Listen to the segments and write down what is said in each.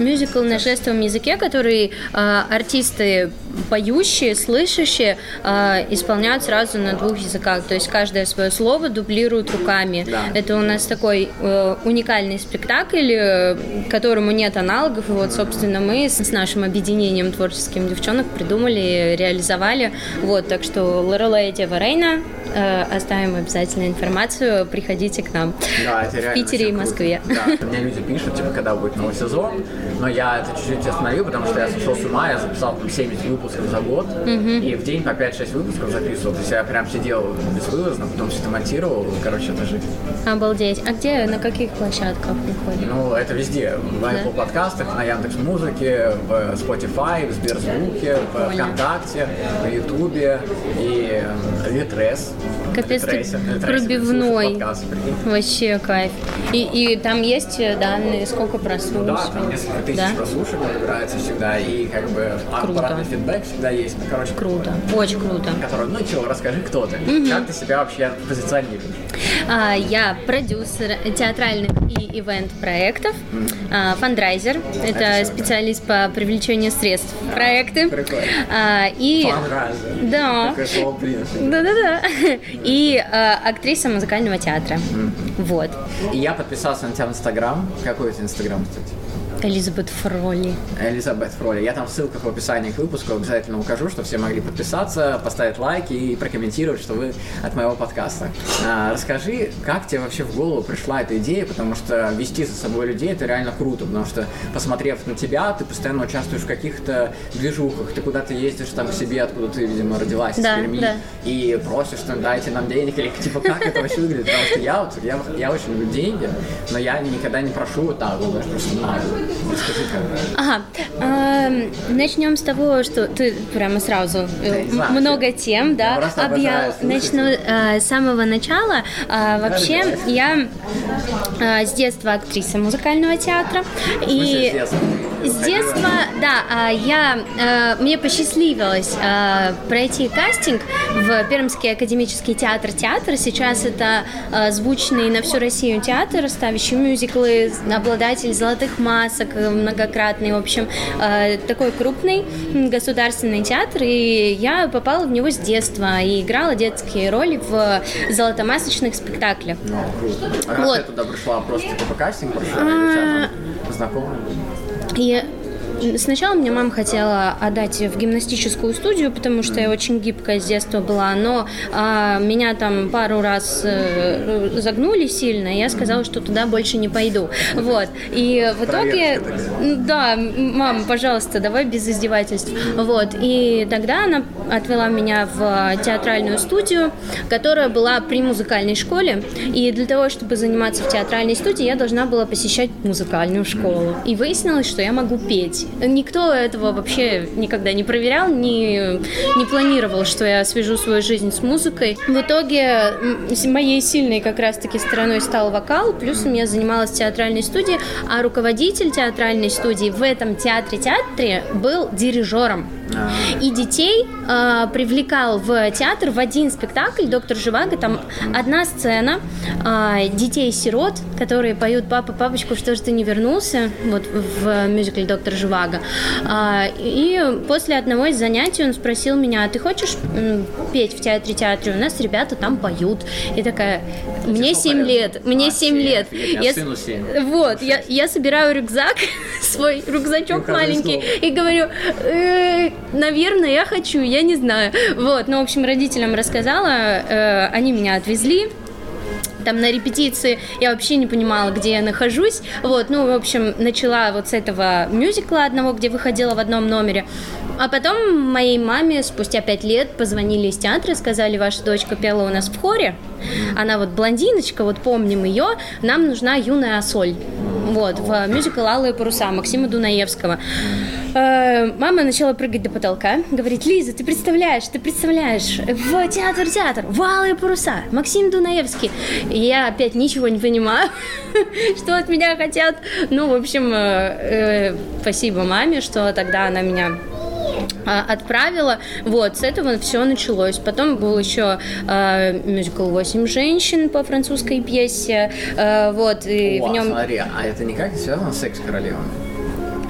Мюзикл на жестовом языке, который э, артисты поющие, слышащие э, исполняют сразу на двух языках. То есть каждое свое слово дублируют руками. Да. Это у нас такой э, уникальный спектакль, э, которому нет аналогов. И вот, собственно, мы с, с нашим объединением творческим девчонок придумали, реализовали. Вот, так что Лорелей Дева Рейна, э, оставим обязательно информацию, приходите к нам да, это в Питере и Москве. Да, мне люди пишут, типа, когда будет новый сезон, но я это чуть-чуть остановил, потому что я сошел с ума, я записал там 70 выпусков за год, mm-hmm. и в день по 5-6 выпусков записывал. То есть я прям сидел безвылазно, потом все это монтировал, короче, это жизнь. Обалдеть. А где, на каких площадках выходит? Ну, это везде. В да? Apple подкастах, на Яндекс Музыке, в Spotify, в Сберзвуке, в Понял. ВКонтакте, на Ютубе и Литрес. Капец, ты пробивной. Вообще кайф. И, и там есть данные, сколько прослушиваний? Ну, да, там несколько тысяч да? прослушиваний набирается всегда, и как бы круто. обратный фидбэк всегда есть. Ну, короче, круто, очень круто. Который, ну чего, расскажи, кто ты, угу. как ты себя вообще позиционируешь? А, я продюсер театральных и ивент-проектов, мм. а, фандрайзер, это, это специалист по привлечению средств в проекты. Прикольно. А, и... Фандрайзер. Да. Да-да-да. И а, актриса музыкального театра. Mm. Вот. И я подписался на тебя в Инстаграм. Какой у тебя Инстаграм, кстати? Элизабет Фроли. Элизабет Фроли. Я там в ссылках в описании к выпуску обязательно укажу, что все могли подписаться, поставить лайки и прокомментировать, что вы от моего подкаста. А, расскажи, как тебе вообще в голову пришла эта идея, потому что вести за собой людей это реально круто, потому что посмотрев на тебя, ты постоянно участвуешь в каких-то движухах, ты куда-то ездишь там к себе, откуда ты, видимо, родилась, да, из Перми, да. и просишь, что дайте нам денег, или типа как это вообще выглядит, потому что я вот, я, я очень люблю деньги, но я никогда не прошу вот так, вот, просто надо. Ага. Эм, начнем с того, что ты прямо сразу э, много тем, да. Объяв... Начну э, с самого начала. Э, вообще, я с детства актриса музыкального театра. И с детства, да, а, я, мне посчастливилось пройти кастинг в Пермский академический театр театр. Сейчас это звучный на всю Россию театр, ставящий мюзиклы, обладатель золотых масок, многократный, в общем, э, такой крупный государственный театр, и я попала в него с детства и играла детские роли в золотомасочных спектаклях. Ну, круто. А как вот. ты туда пришла? Просто типа кастинг прошла а... знакомый? И Сначала мне мама хотела отдать в гимнастическую студию, потому что я очень гибкая с детства была, но а, меня там пару раз э, загнули сильно, и я сказала, что туда больше не пойду. Вот. И в итоге, да, мама, пожалуйста, давай без издевательств. Вот. И тогда она отвела меня в театральную студию, которая была при музыкальной школе. И для того, чтобы заниматься в театральной студии, я должна была посещать музыкальную школу. И выяснилось, что я могу петь. Никто этого вообще никогда не проверял, не, не планировал, что я свяжу свою жизнь с музыкой. В итоге моей сильной как раз-таки стороной стал вокал, плюс я занималась театральной студии, а руководитель театральной студии в этом театре-театре был дирижером. И детей э, привлекал в театр в один спектакль «Доктор Живаго». Там одна сцена э, детей-сирот, которые поют «Папа, папочку, что же ты не вернулся?» вот в мюзикле «Доктор Живаго». Э, и после одного из занятий он спросил меня, а ты хочешь петь в театре-театре? У нас ребята там поют. И такая, мне 7 лет, мне 7 лет. Я, сыну 7. Вот, я, я собираю рюкзак, свой рюкзачок маленький, и говорю, э, наверное, я хочу, я не знаю. Вот, ну, в общем, родителям рассказала, э, они меня отвезли, там на репетиции я вообще не понимала, где я нахожусь. Вот, ну, в общем, начала вот с этого мюзикла одного, где выходила в одном номере. А потом моей маме спустя пять лет позвонили из театра, сказали, ваша дочка пела у нас в хоре. Она вот блондиночка, вот помним ее, нам нужна юная соль. Вот, в мюзикл «Алые паруса» Максима Дунаевского. Э, мама начала прыгать до потолка, говорит, Лиза, ты представляешь, ты представляешь, в театр, театр, валы паруса, Максим Дунаевский. И я опять ничего не понимаю, что от меня хотят. Ну, в общем, э, э, спасибо маме, что тогда она меня отправила. Вот, с этого все началось. Потом был еще э, мюзикл «Восемь женщин» по французской пьесе. Э, вот, и О, в нем... смотри, а это никак не связано с секс-королевами?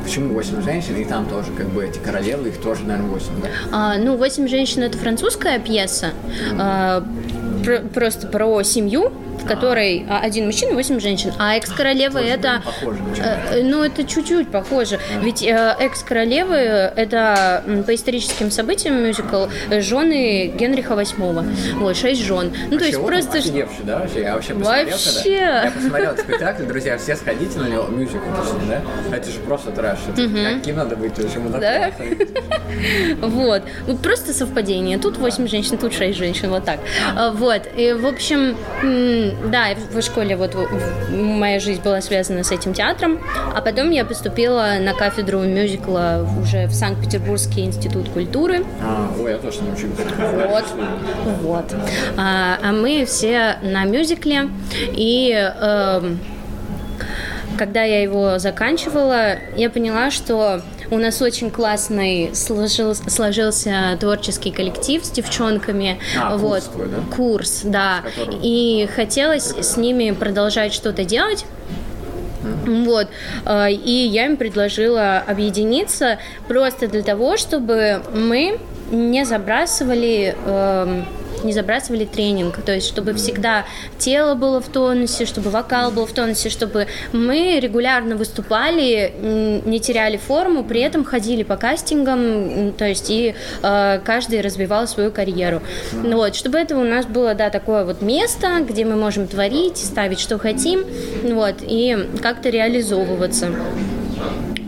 Почему восемь женщин, и там тоже как бы эти королевы, их тоже, наверное, восемь, да? А, ну, «Восемь женщин» — это французская пьеса, а, про, просто про семью, в которой а, один мужчина, восемь женщин, а экс-королевы Тоже, это... похоже э, ну, это чуть-чуть похоже. Ведь э, экс-королевы это по историческим событиям мюзикл э, жены Генриха VIII. Вот, шесть жен. Ну, то есть просто... офигевший, да, вообще? Я вообще посмотрел Вообще. тогда. Я посмотрел этот спектакль, друзья, все сходите на него, мюзикл, точнее, да? Это же просто трэш. Это Каким надо быть мудаком? Да? Вот. Вот просто совпадение. Тут 8 женщин, тут 6 женщин, вот так. А, Вот. И, в общем, да, в школе вот моя жизнь была связана с этим театром, а потом я поступила на кафедру мюзикла уже в Санкт-Петербургский институт культуры. А, ой, я тоже не учился. Вот, вот. А, а мы все на мюзикле, и эм, когда я его заканчивала, я поняла, что у нас очень классный сложил- сложился творческий коллектив с девчонками. А, вот. курс твой, да? Курс, да. Которым- И хотелось с ними продолжать что-то делать. Вот. э, И я им предложила объединиться просто для того, чтобы мы не забрасывали эм, не забрасывали тренинг, то есть чтобы всегда тело было в тонусе, чтобы вокал был в тонусе, чтобы мы регулярно выступали, не теряли форму, при этом ходили по кастингам, то есть и э, каждый развивал свою карьеру. Вот, чтобы это у нас было, да, такое вот место, где мы можем творить, ставить, что хотим, вот, и как-то реализовываться.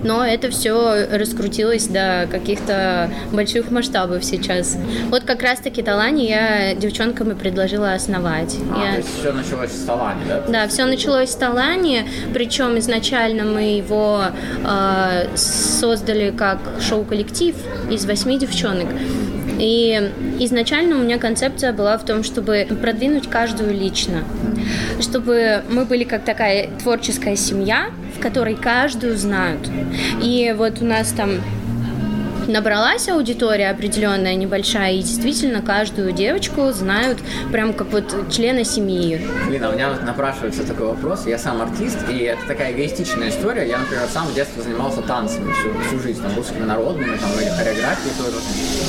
Но это все раскрутилось до каких-то больших масштабов сейчас. Вот как раз-таки Талани я девчонкам и предложила основать. А, Я- то есть все началось с Талани, да? да, все началось с Талани, причем изначально мы его э, создали как шоу-коллектив из восьми девчонок. И изначально у меня концепция была в том, чтобы продвинуть каждую лично, чтобы мы были как такая творческая семья, в которой каждую знают. И вот у нас там набралась аудитория определенная, небольшая, и действительно каждую девочку знают прям как вот члена семьи. Блин, а у меня вот напрашивается такой вопрос. Я сам артист, и это такая эгоистичная история. Я, например, сам в детстве занимался танцами всю, всю жизнь, там, русскими народными, там, или хореографией тоже.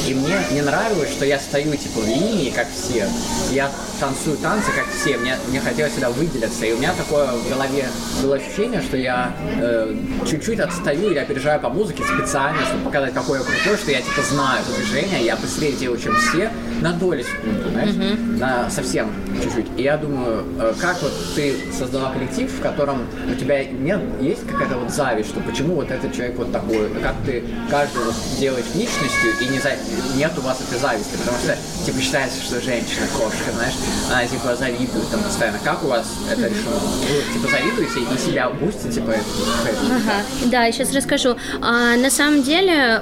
И мне не нравилось, что я стою, типа, в линии, как все. Я танцую танцы, как все. Мне, мне хотелось всегда выделиться. И у меня такое в голове было ощущение, что я э, чуть-чуть отстаю или опережаю по музыке специально, чтобы показать, какой я крутой, что я, типа, знаю движение, я быстрее делаю, чем все, на доли секунды, знаешь, на совсем чуть-чуть. И я думаю, э, как вот ты создала коллектив, в котором у тебя нет, есть какая-то вот зависть, что почему вот этот человек вот такой, как ты каждого вот делаешь личностью, и не за... нет у вас этой зависти, потому что, типа, считается, что женщина кошка, знаешь, она, типа, завидует там постоянно. Как у вас это решено? Вы, типа, завидуете и себя бустите, типа, это- Ага, да, я сейчас расскажу. А, на самом деле,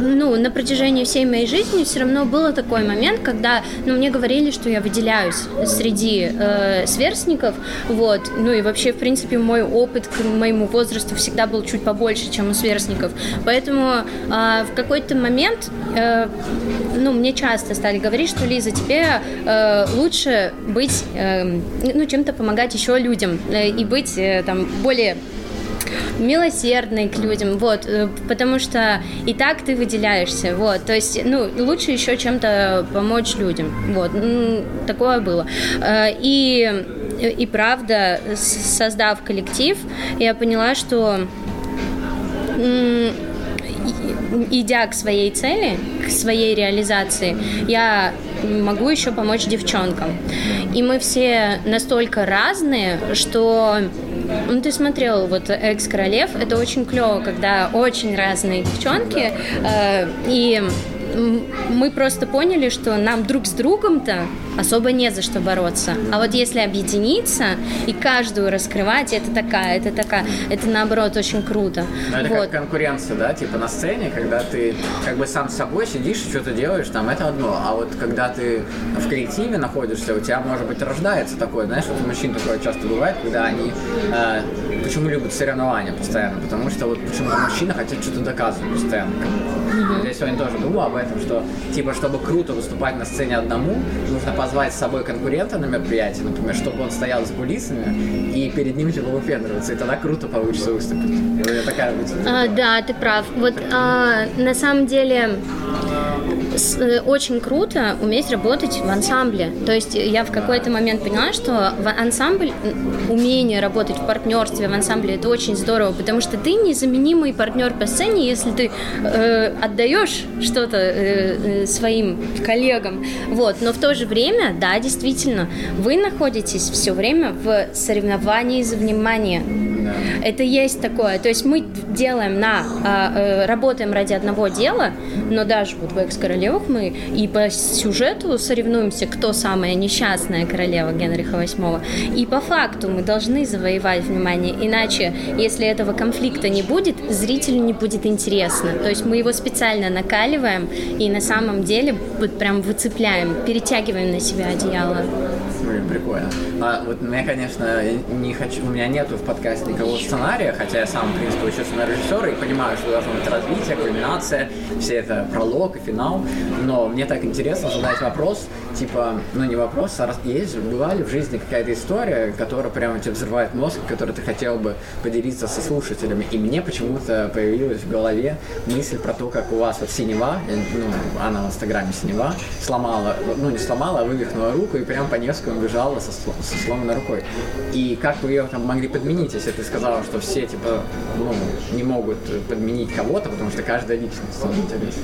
ну, на протяжении всей моей жизни все равно был такой момент, когда, ну, мне говорили, что я выделяюсь среди э, сверстников, вот, ну и вообще, в принципе, мой опыт к моему возрасту всегда был чуть побольше, чем у сверстников, поэтому а, в какой-то момент, э, ну, мне часто стали говорить, что, Лиза, тебе э, лучше быть, э, ну, чем-то помогать еще людям э, и быть э, там более милосердной к людям, вот, э, потому что и так ты выделяешься, вот, то есть, ну, лучше еще чем-то помочь людям, вот, м, такое было. И, и правда, создав коллектив, я поняла, что идя к своей цели, к своей реализации, я могу еще помочь девчонкам. И мы все настолько разные, что ну, ты смотрел вот «Экс-королев», это очень клево, когда очень разные девчонки, э, и мы просто поняли, что нам друг с другом-то особо не за что бороться. А вот если объединиться и каждую раскрывать, это такая, это такая, это наоборот очень круто. Но это вот. как конкуренция, да, типа на сцене, когда ты как бы сам с собой сидишь и что-то делаешь, там это одно. А вот когда ты в коллективе находишься, у тебя, может быть, рождается такое, знаешь, вот у мужчин такое часто бывает, когда они э, почему любят соревнования постоянно, потому что вот почему-то мужчины хотят что-то доказывать постоянно. Mm-hmm. Я сегодня тоже думал об этом, что типа, чтобы круто выступать на сцене одному, нужно позвать с собой конкурента на мероприятие, например, чтобы он стоял с кулисами и перед ним типа выпендриваться, и тогда круто получится выступить. Такая мысль. А, да, ты прав. Вот а, на самом деле очень круто уметь работать в ансамбле. То есть я в какой-то момент поняла, что в ансамбль, умение работать в партнерстве в ансамбле, это очень здорово, потому что ты незаменимый партнер по сцене, если ты э, отдаешь что-то э, э, своим коллегам. Вот. Но в то же время, да, действительно, вы находитесь все время в соревновании за внимание. Это есть такое. То есть мы делаем на, а, э, работаем ради одного дела, но даже вот в «Экс-королевах» мы и по сюжету соревнуемся, кто самая несчастная королева Генриха VIII. И по факту мы должны завоевать внимание, иначе, если этого конфликта не будет, зрителю не будет интересно. То есть мы его специально накаливаем и на самом деле вот прям выцепляем, перетягиваем на себя одеяло. Прикольно. А, вот меня, конечно, не хочу, у меня нету в подкасте никакого сценария, хотя я сам, в принципе, учился на режиссера и понимаю, что должно быть развитие, кульминация, все это пролог и финал. Но мне так интересно задать вопрос, типа, ну не вопрос, а есть, бывали в жизни какая-то история, которая прямо тебе взрывает мозг, которой ты хотел бы поделиться со слушателями. И мне почему-то появилась в голове мысль про то, как у вас вот синева, ну, она в инстаграме синева, сломала, ну не сломала, а вывихнула руку и прям по Невскому бежала со, со сломанной рукой. И как вы ее там могли подменить, если ты сказала, что все, типа, ну, не могут подменить кого-то, потому что каждая личность, интересно.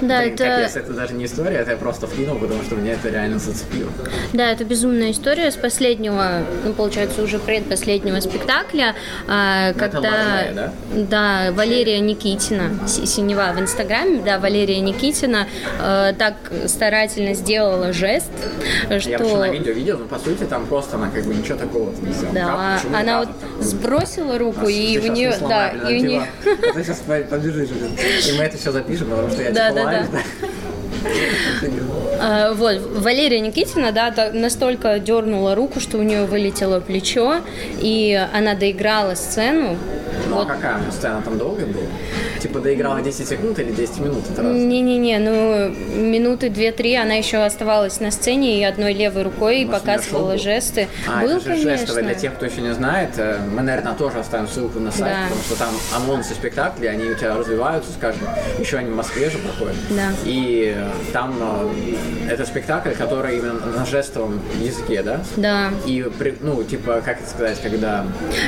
Да, Блин, это... Капец, это даже не история, это я просто вкинул, потому что меня это реально зацепило. Да, это безумная история с последнего, ну, получается, уже предпоследнего спектакля, а, ну, когда... Валерия, да? Да, Валерия Никитина, Синева в Инстаграме, да, Валерия Никитина э, так старательно сделала жест, что... Я вообще на видео видел, но по сути там просто она как бы ничего такого не сделала. Да, как, она вот сбросила руку, и у нее... Да, и у нее... Ты сейчас побежишь, и мы это все запишем, потому что я да, да, да. А, вот, Валерия Никитина, да, настолько дернула руку, что у нее вылетело плечо, и она доиграла сцену. Ну, а вот. а какая у сцена там долгая была? Типа доиграла 10 секунд или 10 минут? Не-не-не, ну минуты 2-3 она еще оставалась на сцене и одной левой рукой Может, показывала жесты. А, Был, это же конечно. жестовый. Для тех, кто еще не знает, э, мы, наверное, тоже оставим ссылку на сайт, да. потому что там анонсы спектаклей, они у тебя развиваются с каждым. Еще они в Москве же проходят. Да. И э, там э, это спектакль, который именно на жестовом языке, да? Да. И, ну, типа, как это сказать, когда...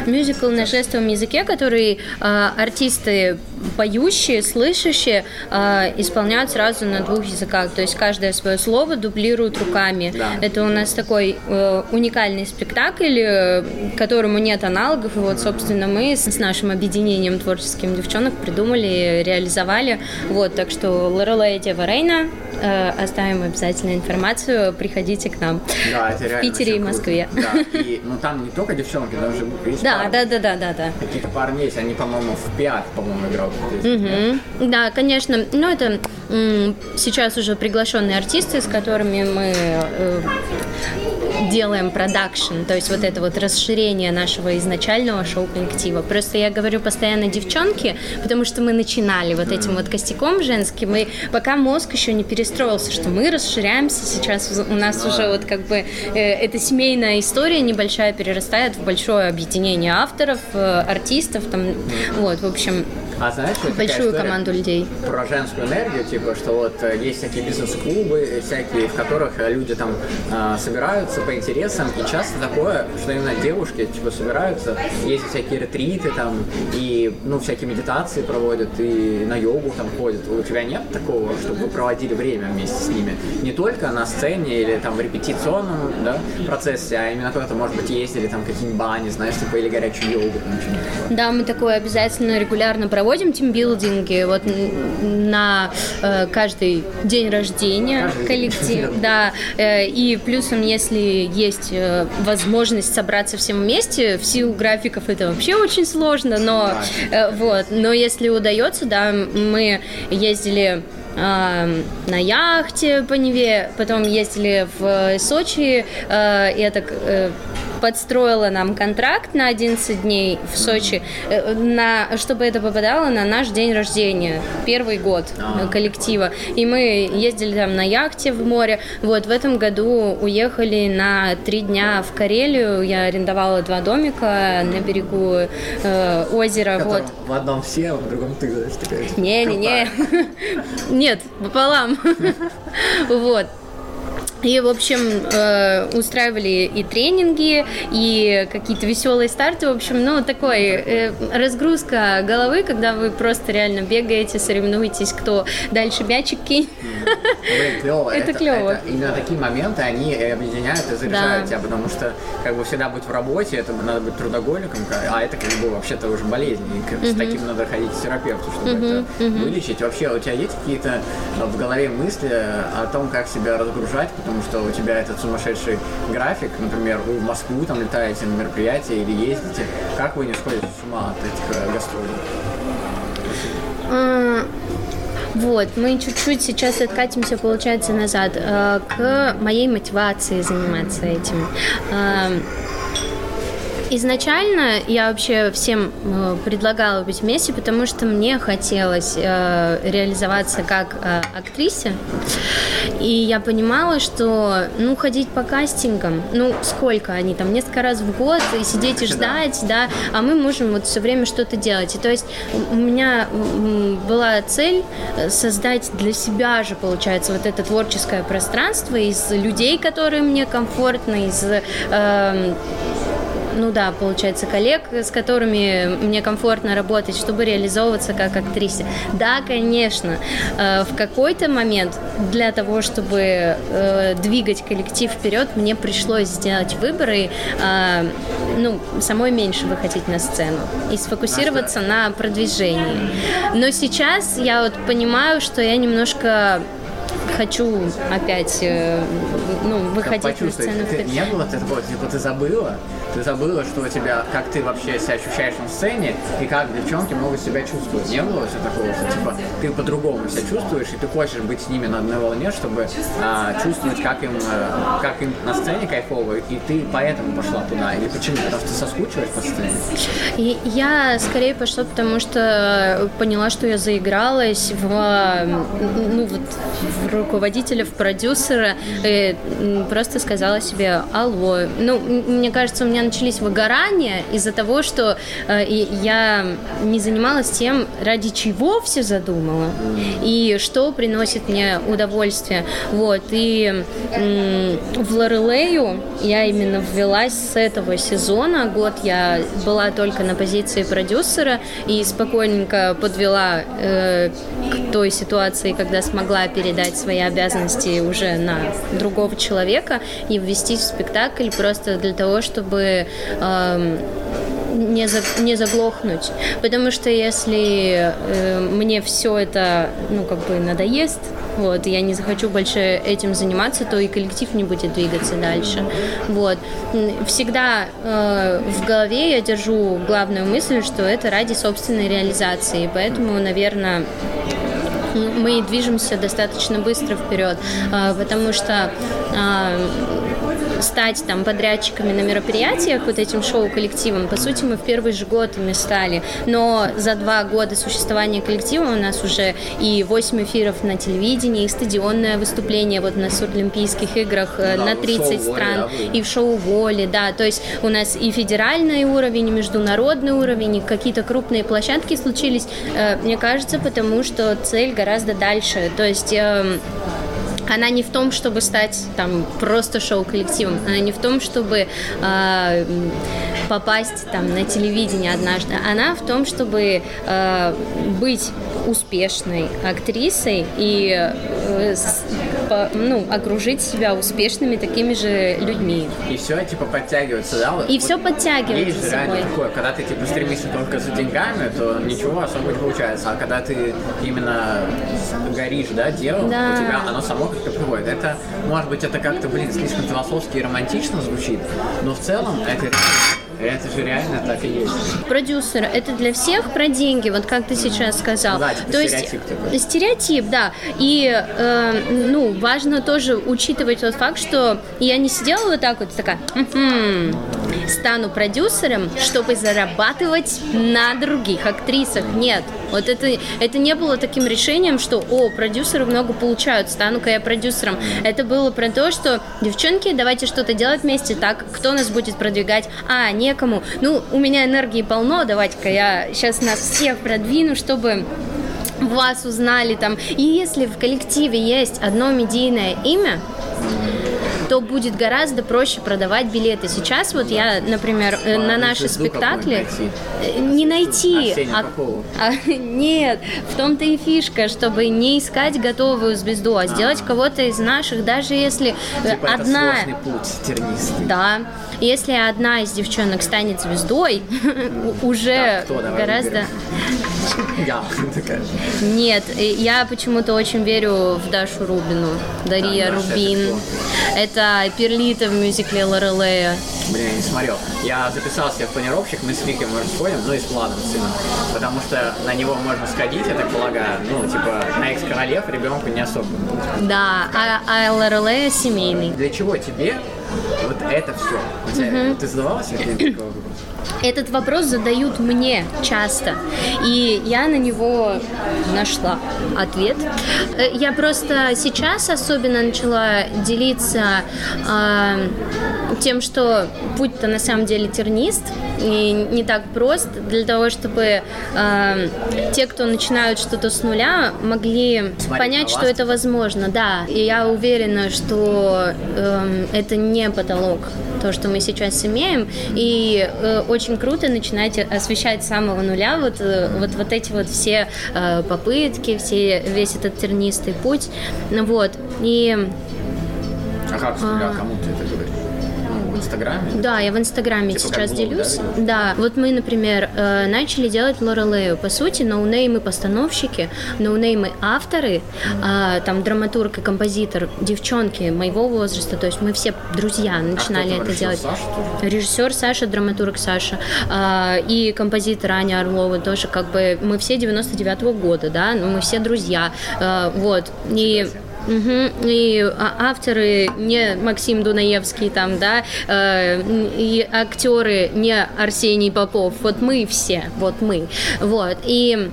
Мюзикл на жестовом языке, который э, артисты поющие, слышащие э, исполняют сразу на двух языках. То есть каждое свое слово дублируют руками. Да. Это у нас такой э, уникальный спектакль, э, которому нет аналогов. И вот, собственно, мы с, с нашим объединением творческим девчонок придумали, реализовали. Вот, так что Лорелея Дева Рейна, э, оставим обязательно информацию, приходите к нам. Да, это в Питере и Москве. Да, и, ну там не только девчонки, там же есть да, да, да, да, да, да. Какие-то парни есть, они, по-моему, в пиат, по-моему, играют. Угу. Да, конечно. Ну, это сейчас уже приглашенные артисты, с которыми мы э, делаем продакшн, то есть вот это вот расширение нашего изначального шоу-коллектива. Просто я говорю постоянно девчонки, потому что мы начинали вот этим вот костяком женским, и пока мозг еще не перестроился, что мы расширяемся, сейчас у нас уже вот как бы э, эта семейная история небольшая перерастает в большое объединение авторов, э, артистов, там, вот, в общем, а знаешь, что большую команду людей. Про женскую энергию, типа, что вот э, есть всякие бизнес-клубы, всякие, в которых э, люди там э, собираются по интересам, и часто такое, что именно девушки, типа, собираются, есть всякие ретриты там, и, ну, всякие медитации проводят, и на йогу там ходят. У тебя нет такого, чтобы вы проводили время вместе с ними? Не только на сцене или там в репетиционном, да, процессе, а именно куда-то, может быть, ездили там какие-нибудь бани, знаешь, типа, или горячую йогу, там, Да, мы такое обязательно регулярно проводим проводим тимбилдинги вот на э, каждый день рождения коллектив, да, э, и плюсом, если есть э, возможность собраться всем вместе, в силу графиков это вообще очень сложно, но э, вот, но если удается, да, мы ездили на яхте по Неве, потом ездили в Сочи, э, и это э, подстроила нам контракт на 11 дней в Сочи, э, на, чтобы это попадало на наш день рождения, первый год а. коллектива. И мы ездили там на яхте в море. Вот в этом году уехали на три дня в Карелию. Я арендовала два домика на берегу э, озера. Вот. В одном все, а в другом ты, знаешь, такая. Не-не-не. Нет, пополам. Вот. И, в общем, э, устраивали и тренинги, и какие-то веселые старты. В общем, ну, такой э, разгрузка головы, когда вы просто реально бегаете, соревнуетесь, кто дальше мячик кинет. Клево. Это, это клево. Это, именно такие моменты, они объединяют и заряжают да. тебя, потому что, как бы, всегда быть в работе, это надо быть трудоголиком, а это, как бы, вообще-то уже болезнь. И uh-huh. с таким надо ходить к терапевту, чтобы uh-huh. это вылечить. Вообще, у тебя есть какие-то в голове мысли о том, как себя разгружать, потому что у тебя этот сумасшедший график, например, вы в Москву там летаете на мероприятие или ездите, как вы не сходите с ума от этих э, гастролей? Вот, мы чуть-чуть сейчас откатимся, получается, назад э, к моей мотивации заниматься этим. Изначально я вообще всем э, предлагала быть вместе, потому что мне хотелось э, реализоваться как э, актрисе. И я понимала, что, ну, ходить по кастингам, ну, сколько они там, несколько раз в год, и сидеть и ждать, да, а мы можем вот все время что-то делать. И то есть у меня была цель создать для себя же, получается, вот это творческое пространство из людей, которые мне комфортны, из э, ну да, получается, коллег, с которыми мне комфортно работать, чтобы реализовываться как актрисе. Да, конечно, э, в какой-то момент для того, чтобы э, двигать коллектив вперед, мне пришлось сделать выборы, э, ну, самой меньше выходить на сцену и сфокусироваться на продвижении. Но сейчас я вот понимаю, что я немножко хочу опять ну, выходить на сцену. Ты, не было такого, типа ты забыла, ты забыла, что у тебя, как ты вообще себя ощущаешь на сцене, и как девчонки могут себя чувствовать. Не было все такого, что типа ты по-другому себя чувствуешь, и ты хочешь быть с ними на одной волне, чтобы а, чувствовать, как им, а, как им на сцене кайфово, и ты поэтому пошла туда. Или почему? Потому что соскучилась по сцене? И я скорее пошла, потому что поняла, что я заигралась в, ну, вот, в руководителя, в продюсера, и просто сказала себе, алло. Ну, мне кажется, у меня меня начались выгорания из-за того, что э, я не занималась тем, ради чего все задумала и что приносит мне удовольствие. Вот. И э, в Лорелею я именно ввелась с этого сезона. Год я была только на позиции продюсера и спокойненько подвела э, к той ситуации, когда смогла передать свои обязанности уже на другого человека и ввести в спектакль просто для того, чтобы э, не, за, не заглохнуть. Потому что если э, мне все это, ну, как бы надоест, вот, я не захочу больше этим заниматься, то и коллектив не будет двигаться дальше. Вот. Всегда э, в голове я держу главную мысль, что это ради собственной реализации. Поэтому, наверное, мы движемся достаточно быстро вперед, э, потому что э, стать там подрядчиками на мероприятиях, вот этим шоу-коллективом, по сути, мы в первый же год ими стали. Но за два года существования коллектива у нас уже и 8 эфиров на телевидении, и стадионное выступление вот на Суролимпийских играх э, да, на 30 стран, и в шоу «Воли», да, то есть у нас и федеральный уровень, и международный уровень, и какие-то крупные площадки случились, э, мне кажется, потому что цель гораздо дальше, то есть эм, она не в том, чтобы стать там просто шоу-коллективом, она не в том, чтобы э, попасть там на телевидение однажды, она в том, чтобы э, быть успешной актрисой и э, с, по, ну, окружить себя успешными такими же людьми. И все типа подтягивается, да? И вот, все подтягивается есть же реально такое, когда ты типа стремишься только за деньгами, то ничего особо не получается. А когда ты именно горишь, да, делом, да. у тебя оно само как-то приходит. Это, может быть, это как-то, блин, слишком философски и романтично звучит, но в целом это это же реально так и есть. Продюсер, это для всех про деньги, вот как ты сейчас сказал. Да, типа То стереотип есть такой. стереотип, да. И э, ну важно тоже учитывать тот факт, что я не сидела вот так вот такая, м-м, стану продюсером, чтобы зарабатывать на других актрисах. Нет, вот это это не было таким решением, что о продюсеры много получают, стану-ка я продюсером. Это было про то, что девчонки, давайте что-то делать вместе. Так, кто нас будет продвигать? А, не некому. Ну, у меня энергии полно, давайте-ка я сейчас нас всех продвину, чтобы вас узнали там. И если в коллективе есть одно медийное имя, то будет гораздо проще продавать билеты. Сейчас вот я, например, а, на наши спектакли. Э, не найти, а, а, нет, в том-то и фишка, чтобы не искать готовую звезду, а сделать а. кого-то из наших, даже если типа одна, это путь тернисты. да, если одна из девчонок станет звездой, уже гораздо я такая. Нет, я почему-то очень верю в Дашу Рубину. Дарья Рубин. Это Перлита в мюзикле Лорелея. Блин, я не смотрел. Я записался в планировщик, мы с Викой, может, сходим, ну и с Владом, сыном. Потому что на него можно сходить, я так полагаю. Ну, типа, на экс-королев ребенку не особо. Да, а, а Лорелея семейный. Для чего тебе вот это все? Угу. Ты задавалась такой вопрос? Этот вопрос задают мне часто, и я на него нашла ответ. Э, я просто сейчас особенно начала делиться э, тем, что путь-то на самом деле тернист, и не так прост для того, чтобы э, те, кто начинают что-то с нуля, могли Смотри, понять, что это возможно. Да, и я уверена, что э, это не потолок, то, что мы сейчас имеем, и э, очень круто начинать освещать с самого нуля вот, э, вот, вот эти вот все э, попытки, все, весь этот тернистый путь. Вот. И а как с нуля? А, кому ты это говоришь? Инстаграме? Да, я в Инстаграме типа сейчас блог, делюсь. Да? да, вот мы, например, э, начали делать Лорелею. По сути, ноунеймы постановщики, ноунеймы авторы, mm-hmm. там драматург и композитор, девчонки моего возраста, то есть мы все друзья начинали а это делать. Саша Режиссер Саша, драматург Саша а, и композитор Аня Орлова тоже как бы мы все 99-го года, да, но мы все друзья, а, вот. И Угу. И а, авторы не Максим Дунаевский там, да, э, и актеры не Арсений Попов. Вот мы все, вот мы. Вот. И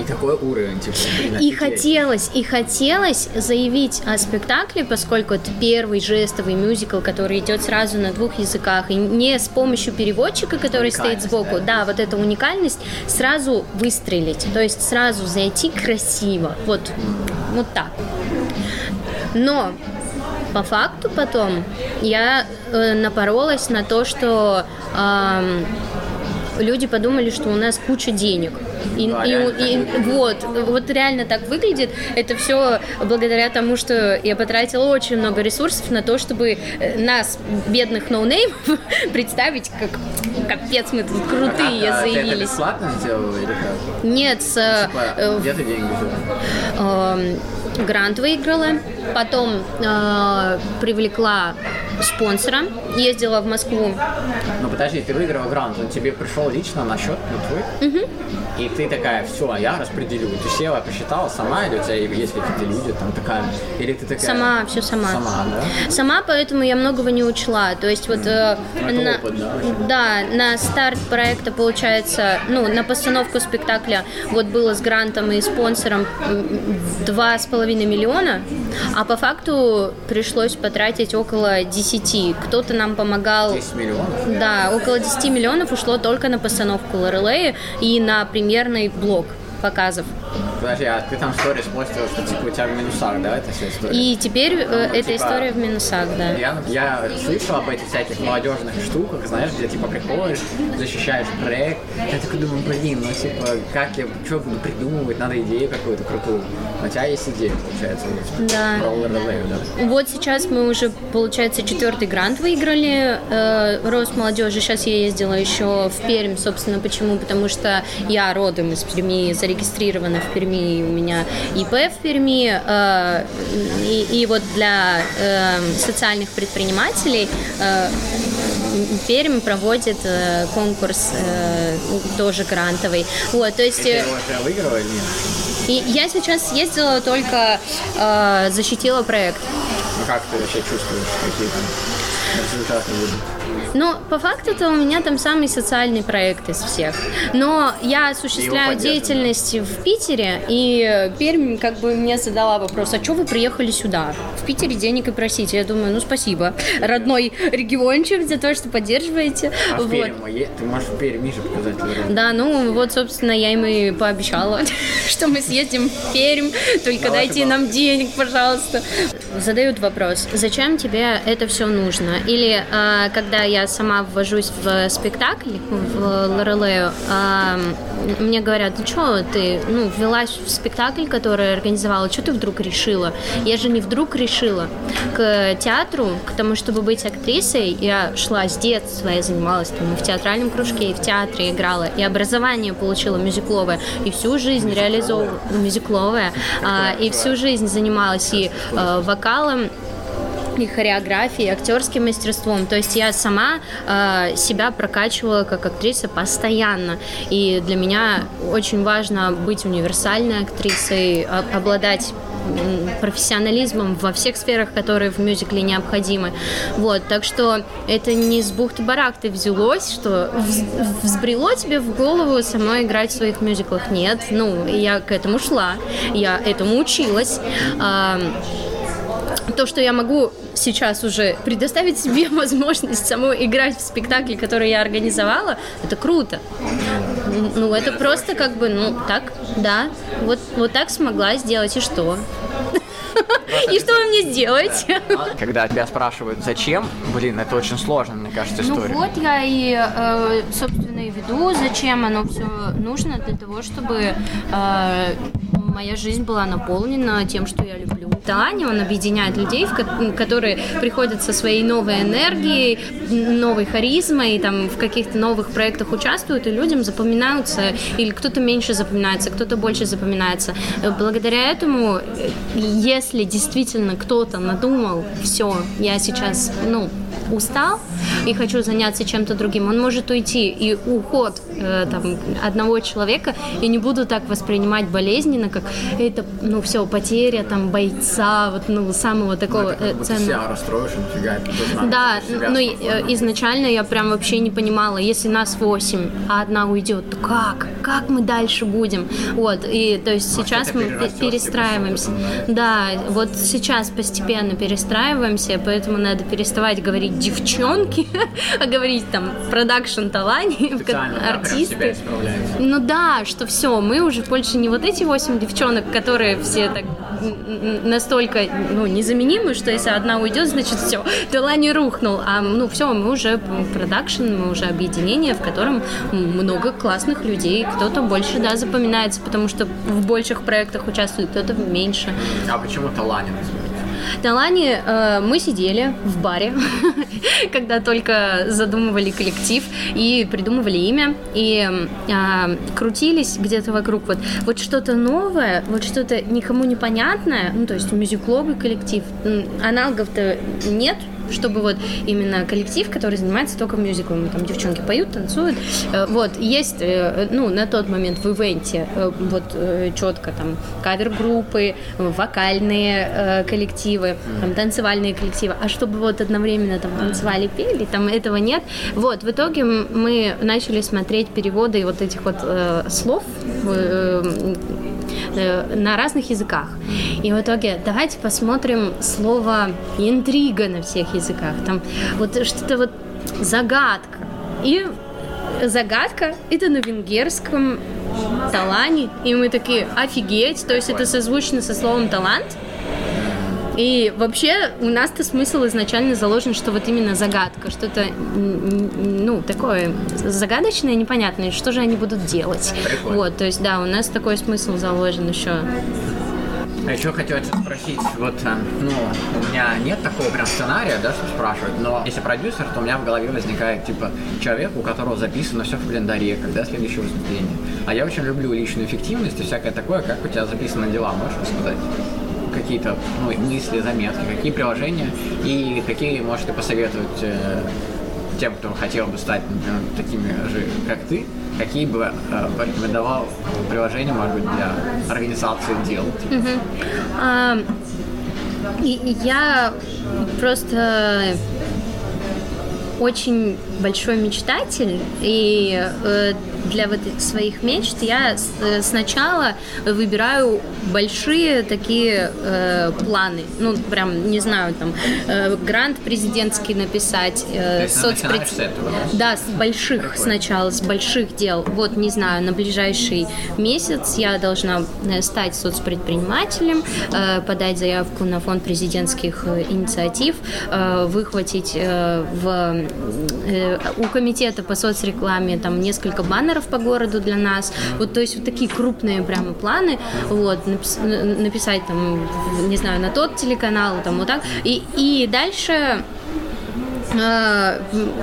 и такой уровень, типа, блин, И хотелось, и хотелось заявить о спектакле, поскольку это первый жестовый мюзикл, который идет сразу на двух языках, и не с помощью переводчика, который стоит сбоку, да? да, вот эта уникальность, сразу выстрелить, то есть сразу зайти красиво, вот, вот так. Но по факту потом я э, напоролась на то, что э, люди подумали, что у нас куча денег. И, да, и, и вот, вот реально так выглядит. Это все благодаря тому, что я потратила очень много ресурсов на то, чтобы э, нас, бедных ноунеймов, представить как капец мы тут крутые, а, заявились. Ты это бесплатно сделала или как? Нет, с... Ну, типа, э, где ты деньги взяла? Э, грант выиграла, потом э, привлекла спонсора, ездила в Москву. Ну подожди, ты выиграла грант, он тебе пришел лично на счет, на твой? Угу. И ты такая, все, я распределю. Ты села, посчитала сама, или у тебя есть какие-то люди, там такая, или ты такая... Сама, все сама. Сама, да? Сама, поэтому я многого не учла. То есть вот... Э, на, опыт, да? Да, на старт проекта, получается, ну, на постановку спектакля вот было с грантом и спонсором два с половиной миллиона, а по факту пришлось потратить около 10. Кто-то нам помогал... 10 миллионов? Да, около 10 миллионов ушло только на постановку Лорелеи и на премьерный блок показов. Подожди, а ты там сторис постил, что типа у тебя в минусах, да, это вся история? И теперь э, эта типа, история в минусах, да. Я, я слышал об этих всяких молодежных штуках, знаешь, где типа приходишь, защищаешь проект. Я такой думаю, блин, ну типа, как я, что буду придумывать, надо идею какую-то крутую. У тебя есть идея, получается, вот, Да. про Laravel, да? Вот сейчас мы уже, получается, четвертый грант выиграли. Э, Рост молодежи. Сейчас я ездила еще в Пермь, собственно, почему? Потому что я родом из Перми, зарегистрирована в Перми, и у меня ИП в Перми. э, И, и вот для э, социальных предпринимателей э, Пермь проводит э, конкурс э, тоже грантовый. Вот, то есть... Э? И я сейчас ездила только э, защитила проект. Ну как ты вообще чувствуешь, какие там результаты будут? Но по факту-то у меня там самый социальный проект из всех. Но я осуществляю деятельность в Питере, и Пермь как бы мне задала вопрос, а что вы приехали сюда? В Питере денег и просите. Я думаю, ну спасибо, родной региончик, за то, что поддерживаете. А Вот. Пермь ты можешь в Перми же показать Laravel. Да, ну вот, собственно, я им и пообещала, что мы съездим в Пермь, только дайте нам денег, пожалуйста. Задают вопрос, зачем тебе это все нужно? Или а, когда я сама ввожусь в спектакль, в Лорелею, а, мне говорят, ну что ты, ну, ввелась в спектакль, который организовала, что ты вдруг решила? Я же не вдруг решила. К театру, к тому, чтобы быть актрисой, я шла с детства, я занималась там и в театральном кружке, и в театре играла, и образование получила мюзикловое, и всю жизнь реализовывала мюзикловое, а, и всю жизнь занималась и э, вокалом, и хореографией, актерским мастерством. То есть я сама э, себя прокачивала как актриса постоянно. И для меня очень важно быть универсальной актрисой, об- обладать профессионализмом во всех сферах, которые в мюзикле необходимы. Вот, так что это не с бухты-барахты взялось, что вз- взбрело тебе в голову самой играть в своих мюзиклах. Нет, ну, я к этому шла, я этому училась. А, то, что я могу сейчас уже предоставить себе возможность самой играть в спектакле, который я организовала, это круто. Ну, это просто как бы, ну, так, да, вот, вот так смогла сделать, и что? И что вы мне сделаете? Когда тебя спрашивают, зачем, блин, это очень сложно, мне кажется, Ну история. вот я и, э, собственно, и веду, зачем оно все нужно, для того, чтобы э, моя жизнь была наполнена тем, что я люблю. Талане он объединяет людей, которые приходят со своей новой энергией, новой харизмой, там в каких-то новых проектах участвуют, и людям запоминаются, или кто-то меньше запоминается, кто-то больше запоминается. Э, Благодаря этому, э, если действительно кто-то надумал, все, я сейчас, ну, устал и хочу заняться чем-то другим, он может уйти. И уход э, там, одного человека я не буду так воспринимать болезненно, как это, ну, все, потеря там бойца, вот, ну, самого такого Это э, ценного. себя расстроишь, нужно, Да, себя ну спокойно. э, изначально я прям вообще не понимала, если нас восемь, а одна уйдет, то как? Как мы дальше будем? Вот, и то есть сейчас мы перестраиваемся. Да, вот сейчас постепенно перестраиваемся, поэтому надо переставать говорить девчонки, а говорить там продакшн талант, себя артисты. Ну да, что все, мы уже больше не вот эти восемь девчонок, которые все так настолько ну, незаменимы, что если одна уйдет, значит все, Делани рухнул. А ну все, мы уже продакшн, мы уже объединение, в котором много классных людей. Кто-то больше, да, запоминается, потому что в больших проектах участвует, кто-то меньше. А почему Таланин Талане э, мы сидели в баре, когда только задумывали коллектив и придумывали имя, и э, крутились где-то вокруг. Вот, вот что-то новое, вот что-то никому непонятное, ну то есть мюзикловый коллектив, аналогов-то нет, чтобы вот именно коллектив, который занимается только мюзиклом, там девчонки поют, танцуют, Э, вот, есть, э, ну, на тот момент в ивенте э, вот четко там кавер-группы, вокальные коллективы, там танцевальные коллективы, а чтобы вот одновременно там танцевали, пели, там этого нет. Вот, в итоге мы начали смотреть переводы вот этих вот слов, на разных языках. И в итоге давайте посмотрим слово интрига на всех языках. Там вот что-то вот загадка. И загадка это на венгерском талане, и мы такие, офигеть, то есть это созвучно со словом талант. И вообще у нас-то смысл изначально заложен, что вот именно загадка, что-то, ну, такое загадочное, непонятное, что же они будут делать. Прикольно. Вот, то есть, да, у нас такой смысл заложен еще. А еще хотелось спросить, вот, э, ну, у меня нет такого прям сценария, да, что спрашивают, но если продюсер, то у меня в голове возникает, типа, человек, у которого записано все в календаре, когда следующее выступление. А я очень люблю личную эффективность и всякое такое, как у тебя записаны дела, можешь рассказать? Какие-то ну, мысли, заметки, какие приложения и какие можете посоветовать э, тем, кто хотел бы стать, например, такими же, как ты, какие бы э, порекомендовал приложения, может быть, для организации дел? типа? Я просто очень большой мечтатель, и э, для вот этих своих мечт я э, сначала выбираю большие такие э, планы, ну прям не знаю там э, грант президентский написать, э, соцпред- да, с больших Прикольно. сначала, с больших дел. Вот, не знаю, на ближайший месяц я должна э, стать соцпредпринимателем, э, подать заявку на фонд президентских э, инициатив, э, выхватить э, в, э, у комитета по соцрекламе там несколько баннеров по городу для нас. Вот, то есть вот такие крупные прямо планы. Вот, напис- написать там, не знаю, на тот телеканал, там вот так. И, и дальше э,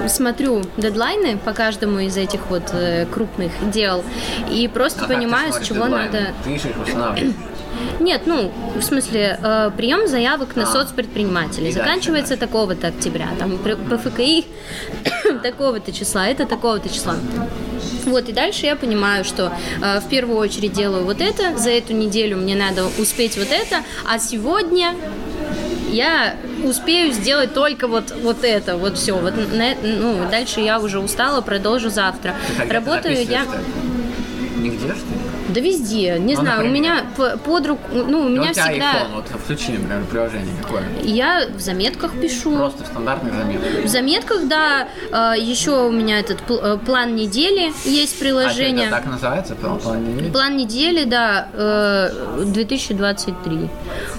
смотрю дедлайны по каждому из этих вот э, крупных дел и просто А понимаю, с чего дедлайны? надо. Ты устанавливаешь. Нет, ну, в смысле, э, прием заявок на А. соцпредпринимателей заканчивается такого-то октября, там ПФКИ такого-то числа, это такого-то числа. Вот, и дальше я понимаю, что э, в первую очередь делаю вот это, за эту неделю мне надо успеть вот это, а сегодня я успею сделать только вот, вот это, вот все. Вот на- ну, дальше я уже устала, продолжу завтра. Ты Работаю я... Нигде, что ли? Да везде, не Ну, знаю, у например? меня п- под руку, ну, у Ну, меня у тебя всегда... iPhone, вот включи, например, приложение какое. Я в заметках пишу. Просто в стандартных заметках. В заметках, да, э, еще у меня этот пл- э, план недели есть А приложение. это так называется? План план недели? План недели, да, э, 2023.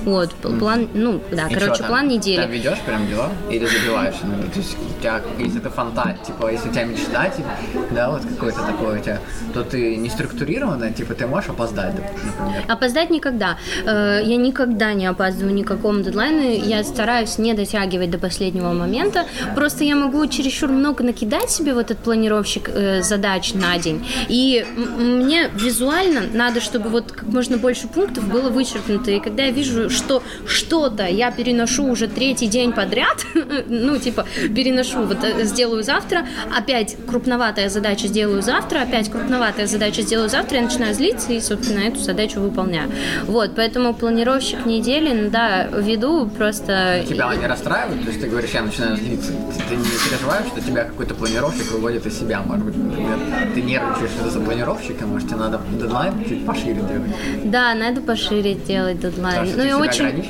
Вот, п- план, ну, да, И короче, чё там? план недели. Там ведешь прям дела или забиваешь иногда? То есть у тебя, если ты фантазия, типа, если у тебя мечтатель, да, вот какой-то такой у тебя, то ты не структурированная, типа, ты можешь опоздать, например. Опоздать никогда. Э, Я никогда не опаздываю ни к какому дедлайну. Я стараюсь не дотягивать до последнего момента. Просто я могу чересчур много накидать себе в этот планировщик э, задач на день. И мне визуально надо, чтобы вот как можно больше пунктов было вычеркнуто. И когда я вижу, что что-то я переношу уже третий день подряд, ну, типа, переношу, вот э, сделаю завтра, опять крупноватая задача сделаю завтра, опять крупноватая задача сделаю завтра, я начинаю злиться и, собственно, эту задачу выполняю. Вот, поэтому планировщик недели, ну да, веду просто... Тебя они расстраивают? То есть ты говоришь, я начинаю злиться. Ты, ты не переживаешь, что тебя какой-то планировщик выводит из себя, может быть, например, ты нервничаешь за планировщика, может, тебе надо дедлайн чуть пошире делать. Да, надо пошире делать дедлайн. Потому Ну себя очень,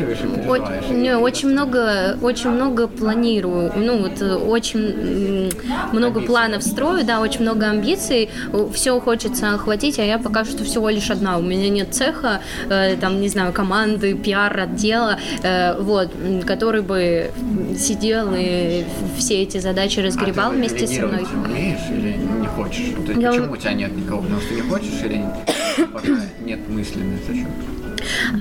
и не, очень много, очень много планирую. Ну вот э, очень много Амбиций. планов строю, да, очень много амбиций. Все хочется охватить, а я пока что всего лишь одна. У меня нет цеха, э, там не знаю, команды, пиар отдела, э, вот, который бы сидел и все эти задачи разгребал а ты вместе со мной. умеешь или не хочешь? То есть Я- почему у тебя нет никого? Потому что не хочешь или пока нет мысли на этот счет?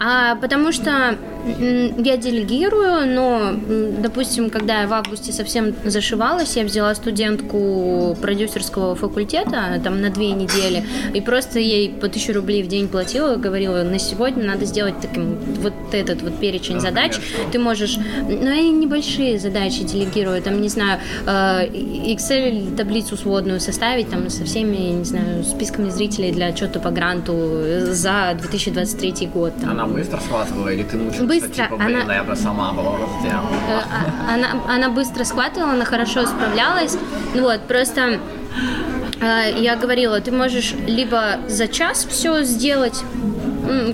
А, потому что я делегирую, но, допустим, когда я в августе совсем зашивалась, я взяла студентку продюсерского факультета там на две недели и просто ей по тысячу рублей в день платила, говорила, на сегодня надо сделать таким вот этот вот перечень задач. Ты можешь, ну я небольшие задачи делегирую, там не знаю, э, Excel таблицу сводную составить там со всеми, не знаю, списками зрителей для отчета по гранту за 2023 год. там. Она быстро схватывала или ты мучилась, Быстро, что типа, блин, она- я бы сама была сделала? Э, а- Она, она быстро схватывала, она хорошо справлялась. Ну Вот, просто э, я говорила, ты можешь либо за час все сделать,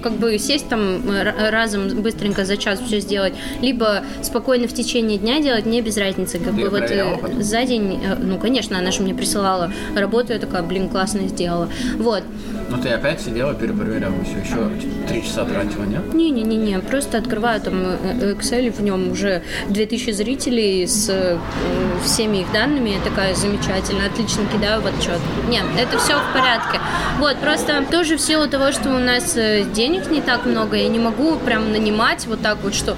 как бы сесть там разом быстренько за час все сделать, либо спокойно в течение дня делать, мне без разницы. Как бы вот э, за день, э, ну, конечно, она же мне присылала работу, я такая, блин, классно сделала. Вот. Ну ты опять сидела, перепроверяла все, еще три часа тратила, нет? Не-не-не, просто открываю там э, Excel, в нем уже 2000 зрителей с всеми их данными, я такая замечательно, отлично кидаю в отчет. Нет, это все в порядке. Вот, просто тоже в силу того, что у нас денег не так много, я не могу прям нанимать вот так вот, что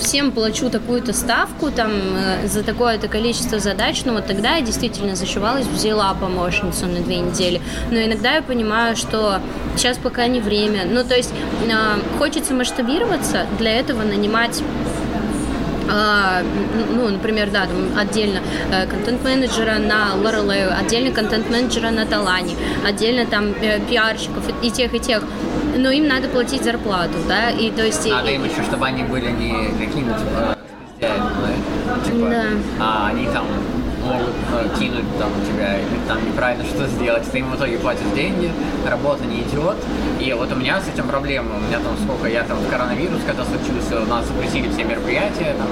всем плачу такую-то ставку там э, за такое-то количество задач, ну вот тогда я действительно зашивалась, взяла помощницу на две недели. Но иногда я понимаю, что сейчас пока не время. Ну, то есть э, хочется масштабироваться, для этого нанимать а, ну, например, да, там отдельно э, контент-менеджера на Lorelei, отдельно контент-менеджера на Талане, отдельно там э, пиарщиков и тех, и тех. Но им надо платить зарплату, да, и то есть... Надо им еще, чтобы они были не какими-то типа, типа, да. а они там могут э, кинуть там тебя или там неправильно что сделать, ты им в итоге платишь деньги, работа не идет. И вот у меня с этим проблема. У меня там сколько я там коронавирус, когда случился, у нас запретили все мероприятия, там,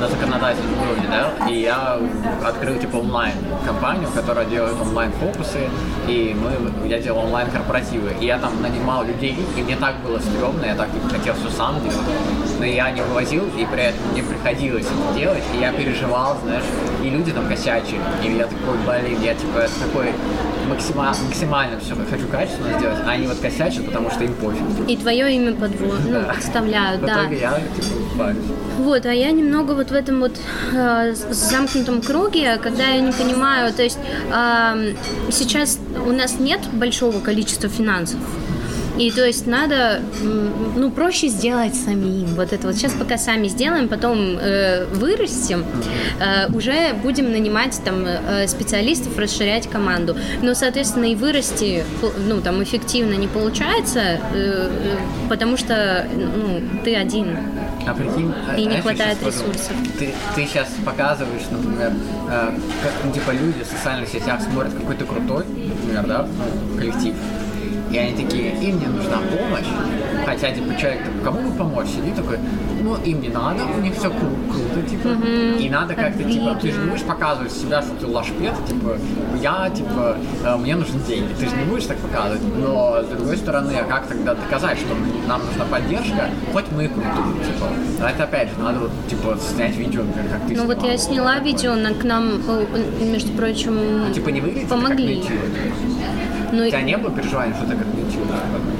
на законодательном уровне, да, и я открыл типа онлайн компанию, которая делает онлайн фокусы, и мы, я делал онлайн корпоративы, и я там нанимал людей, и мне так было стрёмно, я так хотел все сам делать, но я не вывозил, и при этом мне приходилось это делать, и я переживал, знаешь, и люди там косячили, и я такой, блин, я типа такой максимально, максимально все хочу качественно сделать, а они вот косячат, потому что им пофиг. И твое имя подвод, ну, подставляют, да. В итоге я типа парюсь. Вот, а я немного вот в этом вот э, замкнутом круге, когда я не понимаю, то есть э, сейчас у нас нет большого количества финансов. И то есть надо, ну, проще сделать самим. Вот это вот сейчас пока сами сделаем, потом э, вырастем, э, уже будем нанимать там э, специалистов, расширять команду. Но, соответственно, и вырасти, ну, там, эффективно не получается, э, э потому что, ну, ты один. А прикинь, и не хватает ресурсов. Ты, ты сейчас показываешь, например, э, как, ну, типа люди в социальных сетях смотрят какой-то крутой, например, да, коллектив, и они такие, им не нужна помощь. Хотя, типа, человек, такой, кому бы помочь? Сидит такой, ну, им не надо, у них все кру- круто, типа. Mm-hmm. И надо как-то, типа, ты же не будешь показывать себя, что ты лашпет, типа, я, типа, э, мне нужны деньги. Ты же не будешь так показывать. Но, с другой стороны, а как тогда доказать, что нам нужна поддержка, хоть мы крутые, типа. А это, опять же, надо, вот, типа, снять видео, например, как ты Ну, вот я сняла видео, на, к нам, между прочим, ну, типа, не выглядит, помогли. Как ну, У тебя не было переживаний, что ты как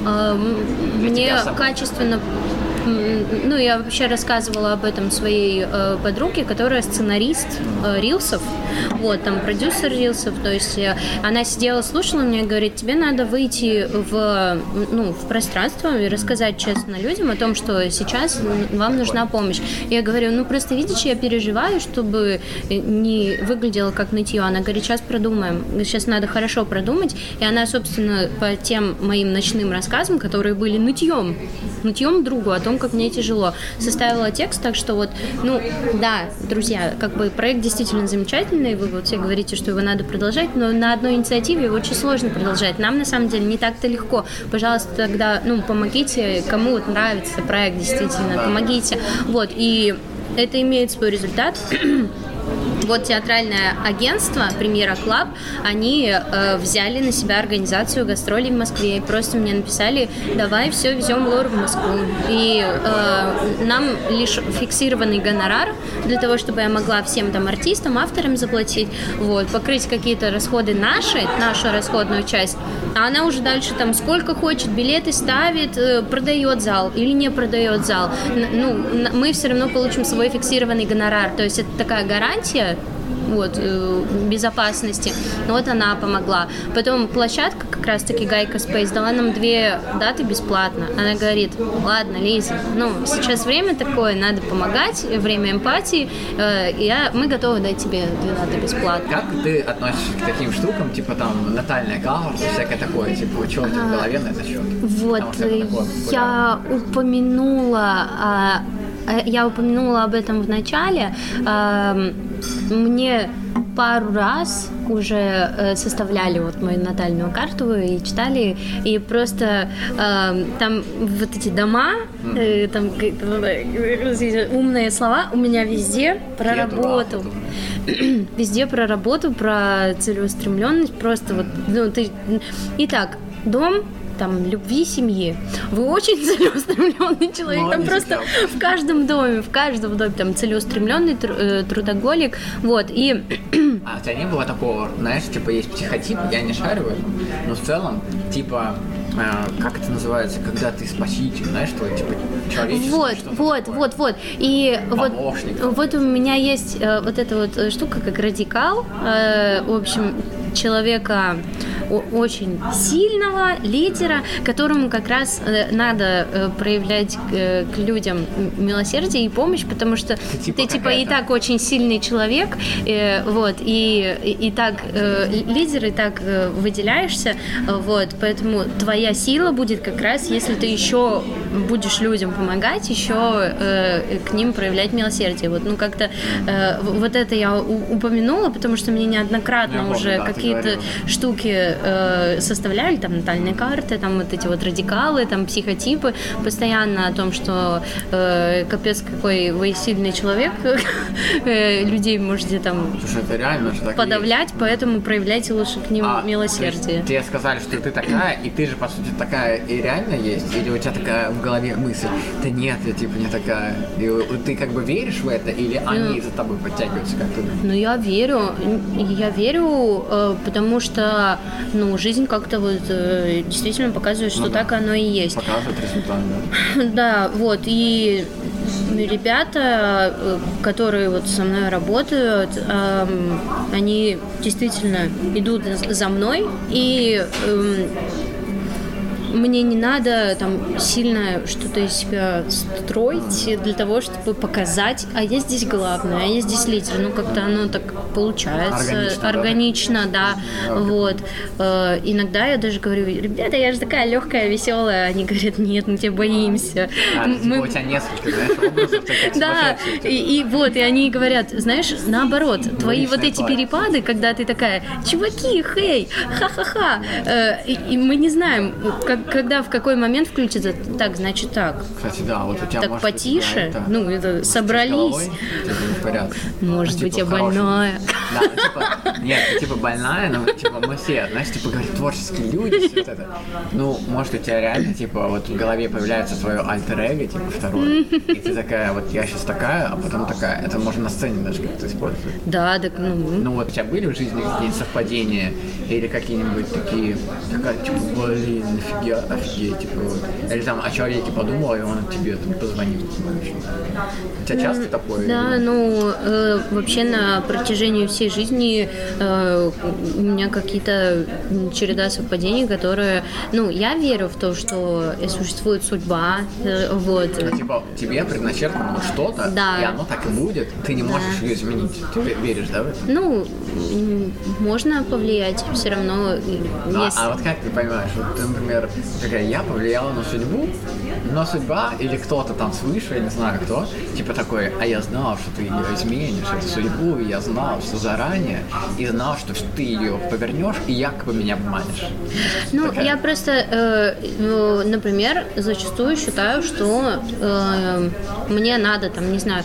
а, Мне качественно ну, я вообще рассказывала об этом своей э, подруге, которая сценарист э, рилсов, вот, там продюсер рилсов, то есть э, она сидела, слушала меня, говорит, тебе надо выйти в, ну, в пространство и рассказать честно людям о том, что сейчас вам нужна помощь. Я говорю, ну, просто видишь, я переживаю, чтобы не выглядело как нытье. Она говорит, сейчас продумаем, сейчас надо хорошо продумать, и она, собственно, по тем моим ночным рассказам, которые были нытьем, нытьем другу о том, как мне тяжело. Составила текст, так что вот, ну, да, друзья, как бы проект действительно замечательный, вы вот все говорите, что его надо продолжать, но на одной инициативе его очень сложно продолжать. Нам, на самом деле, не так-то легко. Пожалуйста, тогда, ну, помогите, кому вот нравится проект, действительно, помогите. Вот, и это имеет свой результат. Вот театральное агентство Премьера Клаб, они э, взяли на себя организацию гастролей в Москве и просто мне написали, давай все, везем Лору в Москву. И э, нам лишь фиксированный гонорар для того, чтобы я могла всем там артистам, авторам заплатить, вот, покрыть какие-то расходы наши, нашу расходную часть, а она уже дальше там сколько хочет, билеты ставит, э, продает зал или не продает зал. Ну, мы все равно получим свой фиксированный гонорар, то есть это такая гарантия, вот, э, безопасности. Вот она помогла. Потом площадка, как раз таки Гайка Space, дала нам две даты бесплатно. Она говорит, ладно, Лиза, ну, сейчас время такое, надо помогать, время эмпатии, э, я, мы готовы дать тебе две даты бесплатно. Как ты относишься к таким штукам, типа там натальная кава, всякое такое, типа, что у тебя в голове на этот счет? Вот, я упомянула а, я упомянула об этом в начале. Мне пару раз уже э, составляли вот мою натальную карту и читали, и просто э, там вот эти дома, э, там э, умные слова у меня везде про работу. Везде про работу, про целеустремленность, просто вот, ну, ты... Итак, дом, там, любви семьи. Вы очень целеустремленный человек. Молодец, там просто да. в каждом доме, в каждом доме там целеустремленный тру- э, трудоголик. Вот, и... А у тебя не было такого, знаешь, типа есть психотип, я не шарю в этом, но в целом, типа, э, как это называется, когда ты спаситель, знаешь, твой, типа, человеческий. Вот, вот, такое. вот, вот. И вот, вот у меня есть э, вот эта вот э, штука, как радикал, э, в общем, человека очень сильного лидера, которому как раз э, надо э, проявлять э, к людям милосердие и помощь, потому что ты типа, ты, типа и так очень сильный человек, вот, и, и, и так лидер, и так выделяешься, вот, поэтому твоя сила будет как раз, если ты еще будешь людям помогать, еще к ним проявлять милосердие. Вот, ну как-то вот это я упомянула, потому что мне неоднократно я уже да, какие-то штуки э, составляли, там, натальные карты, там, вот эти вот радикалы, там, психотипы, постоянно о том, что э, капец, какой вы сильный человек, э, людей можете там Слушай, это реально же так подавлять, есть. поэтому проявляйте лучше к ним а, милосердие. Тебе сказали, что ты такая, и ты же, по сути, такая и реально есть? Или у тебя такая в голове мысль, да нет, я типа не такая. И ты как бы веришь в это, или ну, они за тобой подтягиваются, как ты Ну, я верю, я верю, э, потому что, ну, жизнь как-то вот э, действительно показывает, что ну, так оно и есть. Показывает результат, да. Да, вот, и ребята, э, которые вот со мной работают, эм, они действительно идут за мной и эм, мне не надо там сильно что-то из себя строить для того, чтобы показать, а я здесь главная, а я здесь лидер. Ну, как-то оно так получается органично, органично да. да. Вот. Э, иногда я даже говорю, ребята, я же такая легкая, веселая. Они говорят, нет, мы тебя боимся. А, типа, мы... у тебя несколько, знаешь, Да, и, вот, и они говорят, знаешь, наоборот, твои вот эти перепады, когда ты такая, чуваки, хей, ха-ха-ха, э, и мы не знаем, как когда в какой момент включится, так, значит так. Кстати, да, вот у тебя Так может, потише, это, ну, это собрались. Головой, Может ну, быть, типа, я больная. Да, ну, типа, нет, ты типа больная, но типа мы все, знаешь, типа говорят, творческие люди, все вот это. Ну, может, у тебя реально, типа, вот в голове появляется твое альтер-эго, типа, второе, и ты такая, вот я сейчас такая, а потом такая, это можно на сцене даже как-то использовать. Да, так, ну... Ну, вот у тебя были в жизни какие-нибудь совпадения или какие-нибудь такие, такая, типа, блин, нафига я офигеть, типа, или там о человеке подумала, и он тебе там позвонил. У тебя часто такое? Да, ну, э, вообще на протяжении всей жизни э, у меня какие-то череда совпадений, которые, ну, я верю в то, что существует судьба, э, вот. Ну, типа, тебе предначертано что-то, да. и оно так и будет, ты не можешь да. ее изменить. Ты веришь, да, в это? Ну, можно повлиять все равно. Ну, есть... а вот как ты понимаешь, вот ты, например, какая я повлияла на судьбу, но судьба или кто-то там свыше, я не знаю кто, типа такой, а я знал, что ты ее изменишь, эту судьбу, и я знал все заранее, и знал, что ты ее повернешь, и якобы меня обманешь. Ну, такая. я просто, э, э, например, зачастую считаю, что э, мне надо, там, не знаю,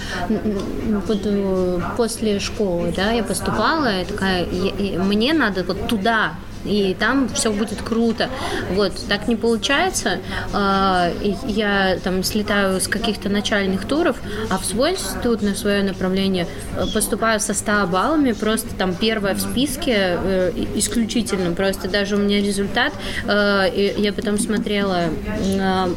вот, э, после школы, да, я поступала, и такая, я, мне надо вот туда, и там все будет круто. Вот, так не получается. А, я там слетаю с каких-то начальных туров, а в свой институт на свое направление э, поступаю со 100 баллами, просто там первая в списке э, исключительно, просто даже у меня результат, э, я потом смотрела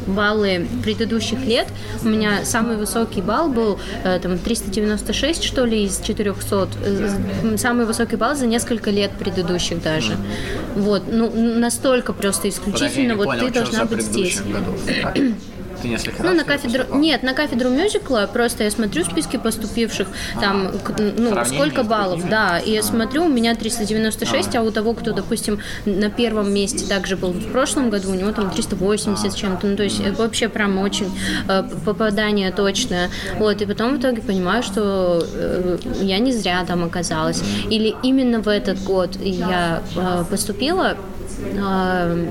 баллы предыдущих лет, у меня самый высокий балл был там 396, что ли, из 400, самый высокий балл за несколько лет предыдущих даже. Вот, ну, настолько просто исключительно, Подожди, вот понял, ты должна быть здесь. Ты несколько Ну, раз на кафедру... поступал? Нет, на кафедру мюзикла просто я смотрю списки поступивших, там, к- ну, Сравнение сколько баллов, да, и я смотрю, у меня 396, а. у того, кто, допустим, на первом месте также был в прошлом году, у него там 380 с чем-то, ну, то есть э, вообще прям очень э, попадание точное, вот, и потом в итоге понимаю, что э, я не зря там оказалась, или именно в этот год я э, поступила, э,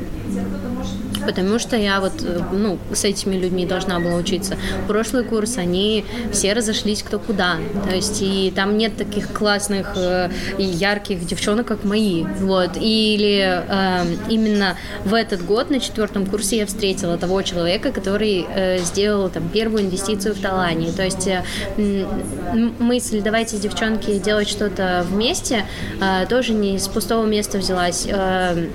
Потому что я вот, э, ну, с этими людьми должна была учиться. Прошлый курс, они все разошлись кто куда. То есть, и там нет таких классных э, и ярких девчонок, как мои. Вот. Или э, именно в этот год, на четвертом курсе, я встретила того человека, который э, сделал там первую инвестицию в Талане. То есть, э, мысль, давайте, девчонки, делать что-то вместе, э, тоже не с пустого места взялась. Э,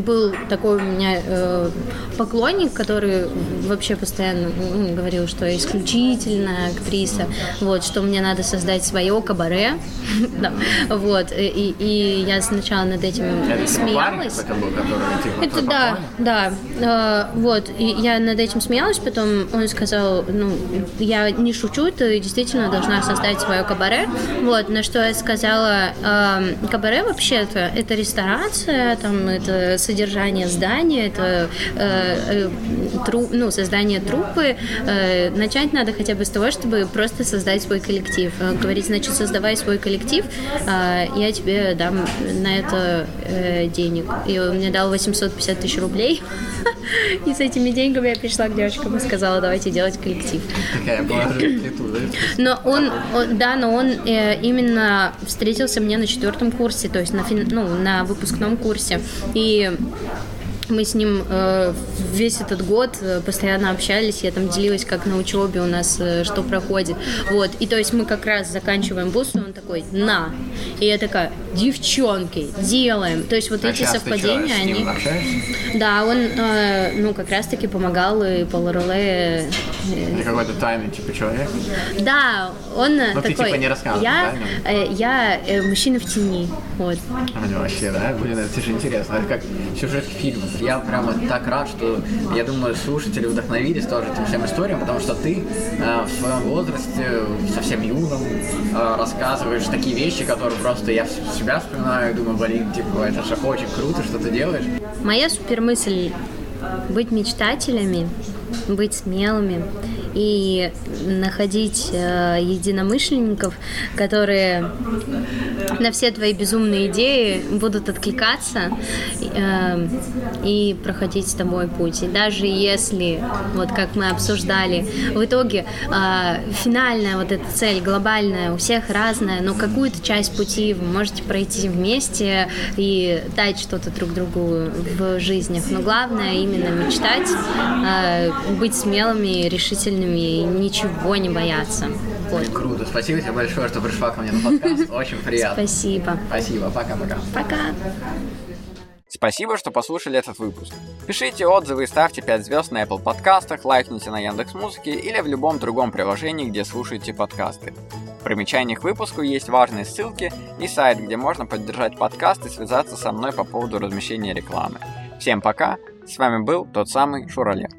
был такой у меня э, поклонник, который вообще постоянно ну, говорил, что я исключительная актриса, вот, что мне надо создать свое кабаре, вот, и, и я сначала над этим Это смеялась. какой-то был, который типа Это да, да, э, вот, и я над этим смеялась, потом он сказал, ну, я не шучу, ты действительно должна создать свое кабаре, вот, на что я сказала, э, кабаре вообще-то это ресторация, там, это содержание здания, это э, э, тру- ну, создание труппы, э, начать надо хотя бы с того, чтобы просто создать свой коллектив, Э, говорить, значит, создавай свой коллектив, э, я тебе дам на это э, денег, и он мне дал 850 тысяч рублей, и с этими деньгами я пришла к девочкам и сказала, давайте делать коллектив. Такая была. Но он, он- да, но он э, именно встретился мне на четвертом курсе, то есть на, фин- ну, на выпускном курсе. И мы с ним э, весь этот год э, постоянно общались, я там делилась, как на учебе у нас э, что проходит. Вот, и то есть мы как раз заканчиваем бус, и он такой, на. И я такая, девчонки, делаем. То есть вот А эти ты совпадения, с ним они... общаешься? Да, он, э, ну, как раз-таки помогал и Пол Роле, э, какой-то тайный типа человек? да, он э, Ну, ты, такой. типа, не рассказываешь, я, да, э, я э, мужчина в тени. Вот. Ну, вообще, да? Блин, это же интересно. Это как сюжет фильма. Я прямо так рад, что, я думаю, слушатели вдохновились тоже этим всем историям, потому что ты э, в своем возрасте, совсем юном, э, рассказываешь такие вещи, которые просто я себя вспоминаю думаю, блин, типа, это же очень круто, что ты делаешь. Моя супермысль быть мечтателями, быть смелыми и находить э, единомышленников, которые на все твои безумные идеи будут откликаться э, и проходить с тобой путь. И даже если, вот как мы обсуждали, в итоге э, финальная вот эта цель глобальная у всех разная, но какую-то часть пути вы можете пройти вместе и дать что-то друг другу в жизнях. Но главное именно мечтать, э, быть смелыми, решительными и ничего не бояться. Вот. Круто. Спасибо тебе большое, что пришла ко мне на подкаст. Очень приятно. Спасибо. Спасибо. Пока-пока. Пока. Спасибо, что послушали этот выпуск. Пишите отзывы и ставьте 5 звезд на Apple подкастах, лайкните на Яндекс Музыке или в любом другом приложении, где слушаете подкасты. В примечаниях к выпуску есть важные ссылки и сайт, где можно поддержать подкаст и связаться со мной по поводу размещения рекламы. Всем пока, с вами был тот самый Шуралет.